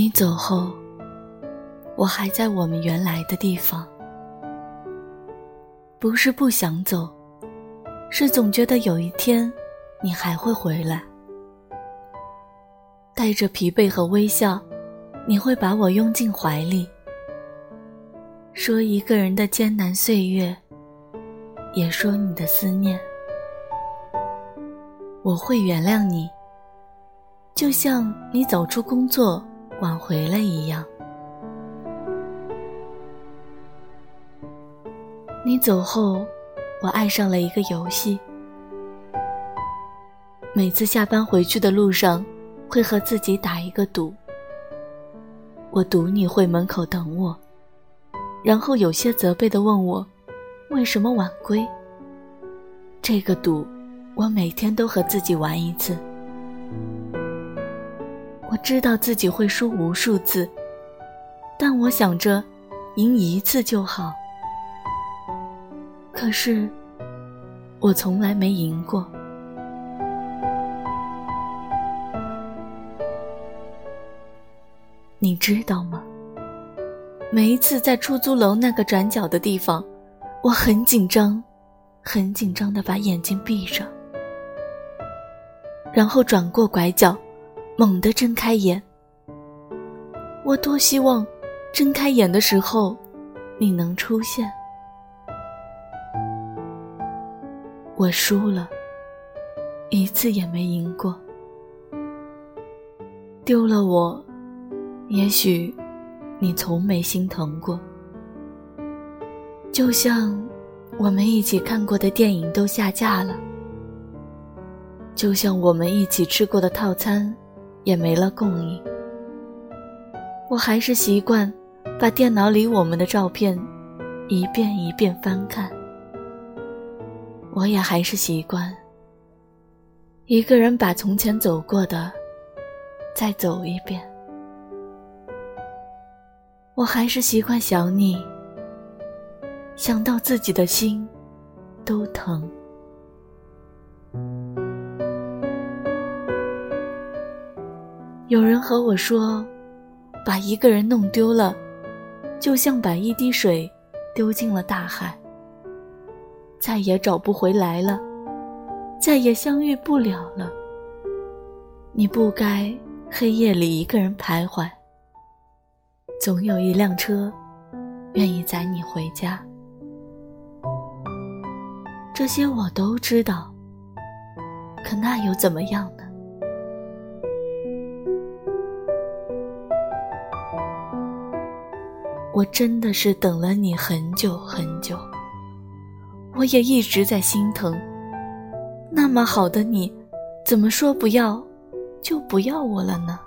你走后，我还在我们原来的地方。不是不想走，是总觉得有一天，你还会回来。带着疲惫和微笑，你会把我拥进怀里，说一个人的艰难岁月，也说你的思念。我会原谅你，就像你走出工作挽回了一样。你走后，我爱上了一个游戏。每次下班回去的路上，会和自己打一个赌。我赌你会门口等我，然后有些责备的问我，为什么晚归。这个赌，我每天都和自己玩一次。知道自己会输无数次，但我想着，赢一次就好。可是，我从来没赢过。你知道吗？每一次在出租楼那个转角的地方，我很紧张，很紧张的把眼睛闭上，然后转过拐角，猛地睁开眼。我多希望，睁开眼的时候，你能出现。我输了，一次也没赢过。丢了我，也许你从没心疼过。就像我们一起看过的电影都下架了，就像我们一起吃过的套餐也没了供应。我还是习惯把电脑里我们的照片一遍一遍翻看。我也还是习惯一个人把从前走过的再走一遍。我还是习惯想你，想到自己的心都疼。有人和我说，把一个人弄丢了，就像把一滴水丢进了大海。再也找不回来了，再也相遇不了了。你不该黑夜里一个人徘徊，总有一辆车愿意载你回家。这些我都知道，可那又怎么样呢？我真的是等了你很久很久。我也一直在心疼，那么好的你，怎么说不要，就不要我了呢？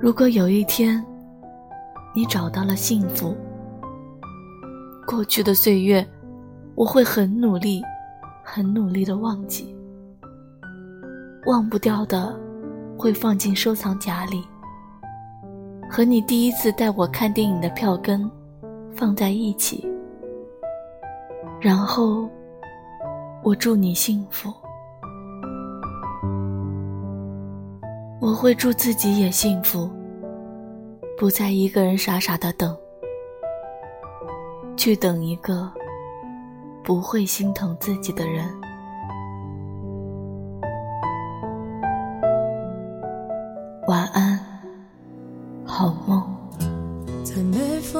如果有一天，你找到了幸福，过去的岁月，我会很努力，很努力的忘记，忘不掉的，会放进收藏夹里，和你第一次带我看电影的票根。放在一起，然后我祝你幸福。我会祝自己也幸福，不再一个人傻傻的等，去等一个不会心疼自己的人。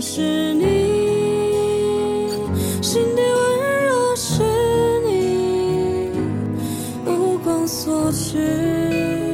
是你，心底温柔是你，目光所至。